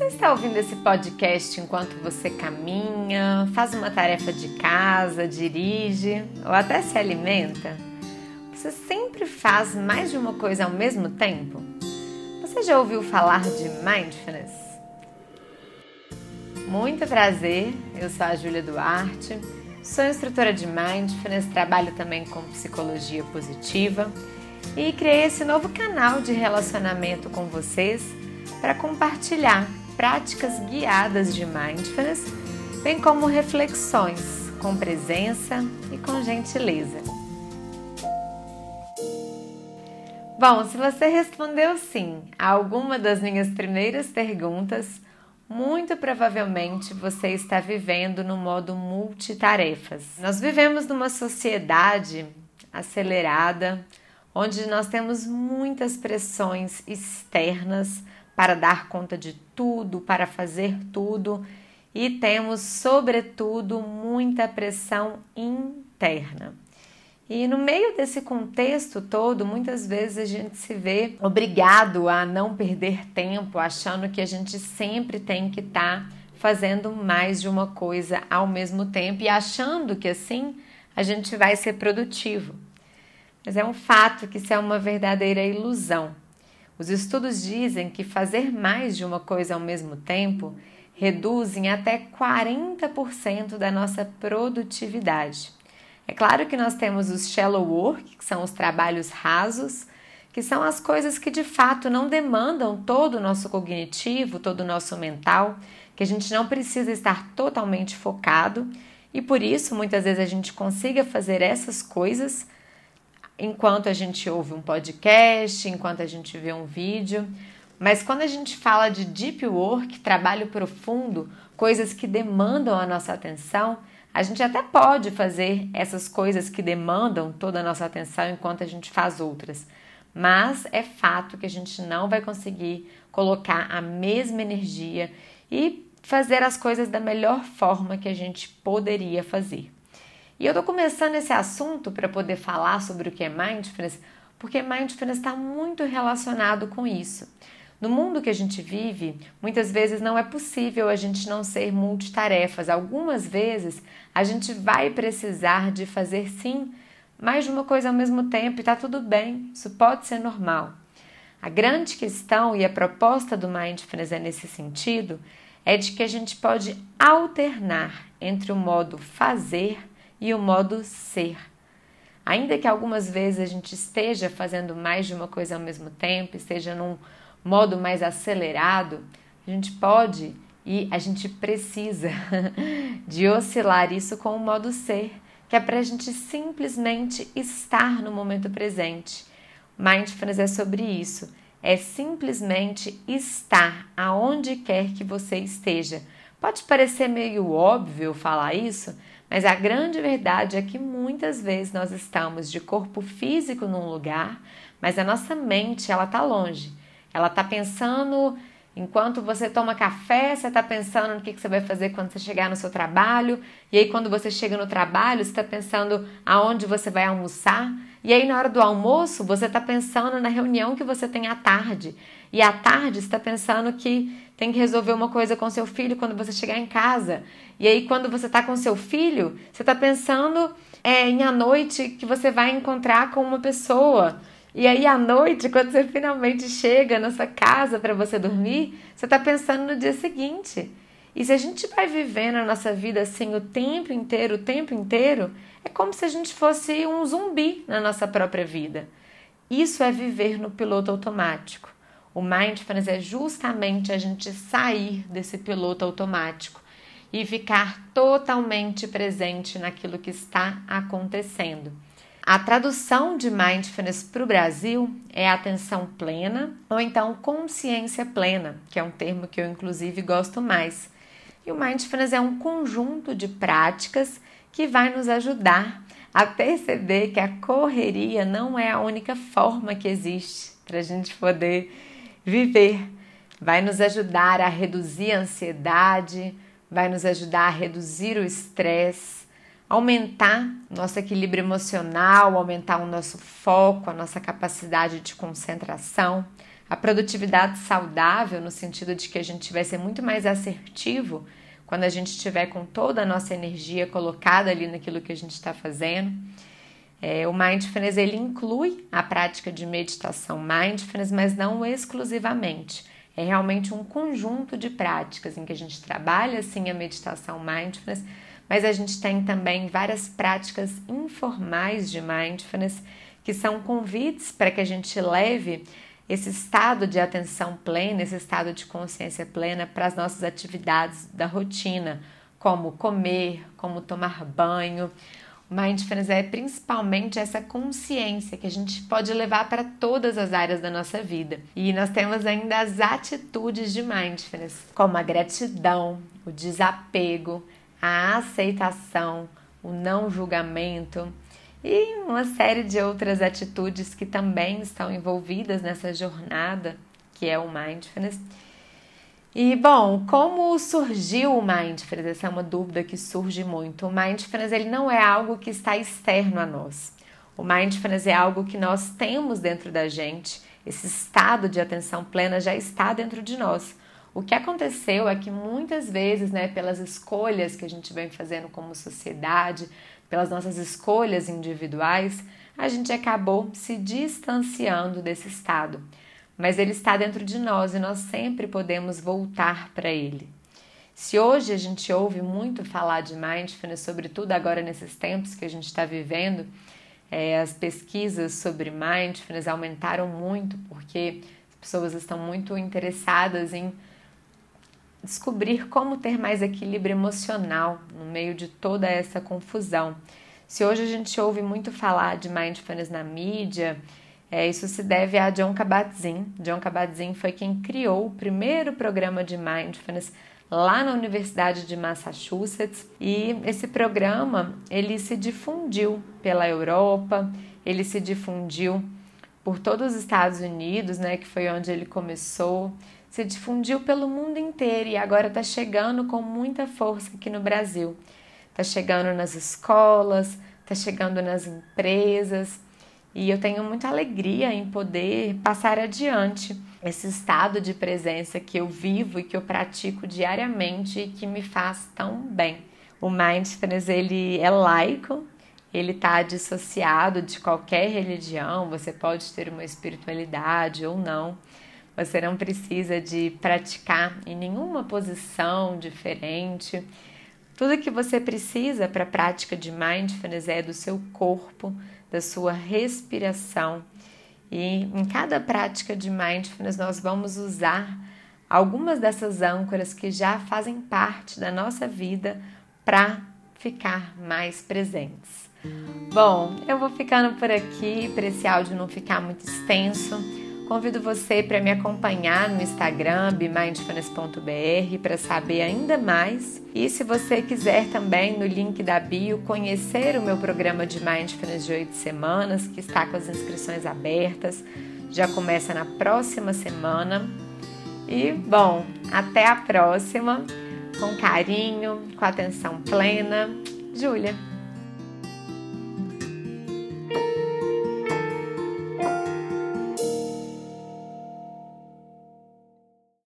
Você está ouvindo esse podcast enquanto você caminha, faz uma tarefa de casa, dirige ou até se alimenta? Você sempre faz mais de uma coisa ao mesmo tempo? Você já ouviu falar de mindfulness? Muito prazer, eu sou a Júlia Duarte, sou instrutora de mindfulness, trabalho também com psicologia positiva e criei esse novo canal de relacionamento com vocês para compartilhar práticas guiadas de mindfulness, bem como reflexões com presença e com gentileza. Bom, se você respondeu sim a alguma das minhas primeiras perguntas, muito provavelmente você está vivendo no modo multitarefas. Nós vivemos numa sociedade acelerada, onde nós temos muitas pressões externas para dar conta de tudo, para fazer tudo e temos, sobretudo, muita pressão interna. E no meio desse contexto todo, muitas vezes a gente se vê obrigado a não perder tempo, achando que a gente sempre tem que estar tá fazendo mais de uma coisa ao mesmo tempo e achando que assim a gente vai ser produtivo. Mas é um fato que isso é uma verdadeira ilusão. Os estudos dizem que fazer mais de uma coisa ao mesmo tempo reduzem até 40% da nossa produtividade. É claro que nós temos os shallow work, que são os trabalhos rasos, que são as coisas que de fato não demandam todo o nosso cognitivo, todo o nosso mental, que a gente não precisa estar totalmente focado e por isso muitas vezes a gente consiga fazer essas coisas enquanto a gente ouve um podcast, enquanto a gente vê um vídeo. Mas quando a gente fala de deep work, trabalho profundo, coisas que demandam a nossa atenção, a gente até pode fazer essas coisas que demandam toda a nossa atenção enquanto a gente faz outras. Mas é fato que a gente não vai conseguir colocar a mesma energia e fazer as coisas da melhor forma que a gente poderia fazer. E eu tô começando esse assunto para poder falar sobre o que é mindfulness, porque mindfulness está muito relacionado com isso. No mundo que a gente vive, muitas vezes não é possível a gente não ser multitarefas. Algumas vezes a gente vai precisar de fazer sim mais de uma coisa ao mesmo tempo e tá tudo bem, isso pode ser normal. A grande questão e a proposta do mindfulness é nesse sentido é de que a gente pode alternar entre o modo fazer e o modo ser. Ainda que algumas vezes a gente esteja fazendo mais de uma coisa ao mesmo tempo, esteja num modo mais acelerado, a gente pode e a gente precisa de oscilar isso com o modo ser, que é para a gente simplesmente estar no momento presente. Mindfulness é sobre isso, é simplesmente estar aonde quer que você esteja. Pode parecer meio óbvio falar isso, mas a grande verdade é que muitas vezes nós estamos de corpo físico num lugar, mas a nossa mente ela está longe. Ela está pensando Enquanto você toma café, você está pensando no que, que, você vai fazer quando você chegar no seu trabalho. E aí, quando você chega no trabalho, você está pensando aonde você vai almoçar. E aí, na hora do almoço, você está pensando na reunião que você tem à tarde. E à tarde, você está pensando que tem que resolver uma coisa com seu filho quando você chegar em casa. E aí, quando você está com seu filho, você está pensando é, em à noite que você vai encontrar com uma pessoa. E aí, à noite, quando você finalmente chega na sua casa para você dormir, você está pensando no dia seguinte. E se a gente vai vivendo a nossa vida assim o tempo inteiro, o tempo inteiro, é como se a gente fosse um zumbi na nossa própria vida. Isso é viver no piloto automático. O mindfulness é justamente a gente sair desse piloto automático e ficar totalmente presente naquilo que está acontecendo. A tradução de mindfulness para o Brasil é atenção plena ou então consciência plena, que é um termo que eu inclusive gosto mais. E o mindfulness é um conjunto de práticas que vai nos ajudar a perceber que a correria não é a única forma que existe para a gente poder viver. Vai nos ajudar a reduzir a ansiedade, vai nos ajudar a reduzir o estresse, aumentar nosso equilíbrio emocional, aumentar o nosso foco, a nossa capacidade de concentração, A produtividade saudável, no sentido de que a gente vai ser muito mais assertivo quando a gente estiver com toda a nossa energia colocada ali naquilo que a gente está fazendo. É, o mindfulness ele inclui a prática de meditação mindfulness, mas não exclusivamente. É realmente um conjunto de práticas em que a gente trabalha sim a meditação mindfulness, mas a gente tem também várias práticas informais de mindfulness que são convites para que a gente leve esse estado de atenção plena, esse estado de consciência plena para as nossas atividades da rotina, como comer, como tomar banho. Mindfulness é principalmente essa consciência que a gente pode levar para todas as áreas da nossa vida. E nós temos ainda as atitudes de Mindfulness, como a gratidão, o desapego, a aceitação, o não julgamento, e uma série de outras atitudes que também estão envolvidas nessa jornada que é o mindfulness. E bom, como surgiu o mindfulness? Essa é uma dúvida que surge muito. O mindfulness ele não é algo que está externo a nós. O mindfulness é algo que nós temos dentro da gente. Esse estado de atenção plena já está dentro de nós. O que aconteceu é que muitas vezes, né, pelas escolhas que a gente vem fazendo como sociedade, pelas nossas escolhas individuais, a gente acabou se distanciando desse estado. Mas ele está dentro de nós e nós sempre podemos voltar para ele. Se hoje a gente ouve muito falar de mindfulness, sobretudo agora nesses tempos que a gente está vivendo, é, as pesquisas sobre mindfulness aumentaram muito porque as pessoas estão muito interessadas em descobrir como ter mais equilíbrio emocional no meio de toda essa confusão. Se hoje a gente ouve muito falar de mindfulness na mídia, é, isso se deve a John Kabat-Zinn. John Kabat-Zinn foi quem criou o primeiro programa de mindfulness lá na Universidade de Massachusetts e esse programa ele se difundiu pela Europa, ele se difundiu por todos os Estados Unidos, né, que foi onde ele começou se difundiu pelo mundo inteiro e agora está chegando com muita força aqui no Brasil. Está chegando nas escolas, está chegando nas empresas e eu tenho muita alegria em poder passar adiante esse estado de presença que eu vivo e que eu pratico diariamente e que me faz tão bem. O mindfulness ele é laico, ele está dissociado de qualquer religião, você pode ter uma espiritualidade ou não. Você não precisa de praticar em nenhuma posição diferente. Tudo que você precisa para a prática de mindfulness é do seu corpo, da sua respiração. E em cada prática de mindfulness nós vamos usar algumas dessas âncoras que já fazem parte da nossa vida para ficar mais presentes. Bom, eu vou ficando por aqui para esse áudio não ficar muito extenso. Convido você para me acompanhar no Instagram bemindfulness.br para saber ainda mais. E se você quiser também no link da bio conhecer o meu programa de Mindfulness de oito semanas, que está com as inscrições abertas, já começa na próxima semana. E bom, até a próxima, com carinho, com atenção plena. Júlia.